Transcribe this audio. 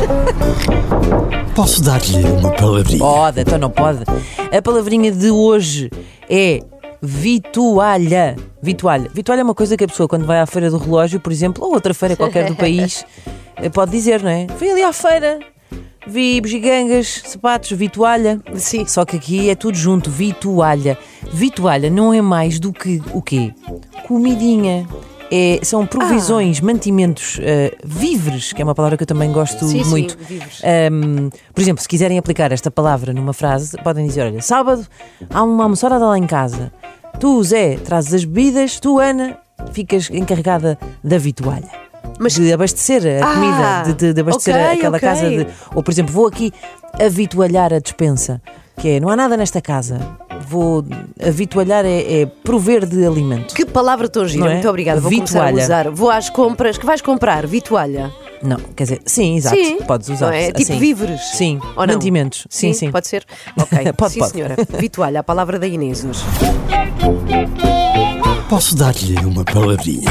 Posso dar-lhe uma palavrinha? Pode, então não pode. A palavrinha de hoje é vitualha. Vitualha. Vitualha é uma coisa que a pessoa, quando vai à feira do relógio, por exemplo, ou outra feira qualquer do país, eh, pode dizer, não é? Fui ali à feira, vi bugigangas, sapatos, vitualha. Sim. Só que aqui é tudo junto, vitualha. Vitualha não é mais do que o quê? Comidinha. É, são provisões, mantimentos, eh, víveres, que é uma palavra que eu também gosto Sim, sim, muito. víveres. Um, por exemplo, se quiserem aplicar esta palavra numa frase, podem dizer: Olha, sábado há uma almoçarada lá em casa. Tu, Zé, trazes as bebidas, tu, Ana, ficas encarregada da vitualha. Mas- de abastecer a Ah, comida, de, de- de abastecer ok, aquela ok. casa. De, ou, por exemplo, vou aqui avitualhar a despensa, que é: não há nada nesta casa. Vou avitualhar é, é prover de alimento. Que palavra tão gira, é? muito obrigada. Vou começar a Vitualha. usar. Vou às compras. Que vais comprar? Vitualha. Não, quer dizer, sim, exato. Sim. Podes usar. Não é? Tipo assim. víveres. Sim, Ou não? mantimentos. Sim, sim. Pode ser? Ok. Pode, sim, pode. senhora. Vitualha, a palavra da Inês hoje. Posso dar-lhe uma palavrinha?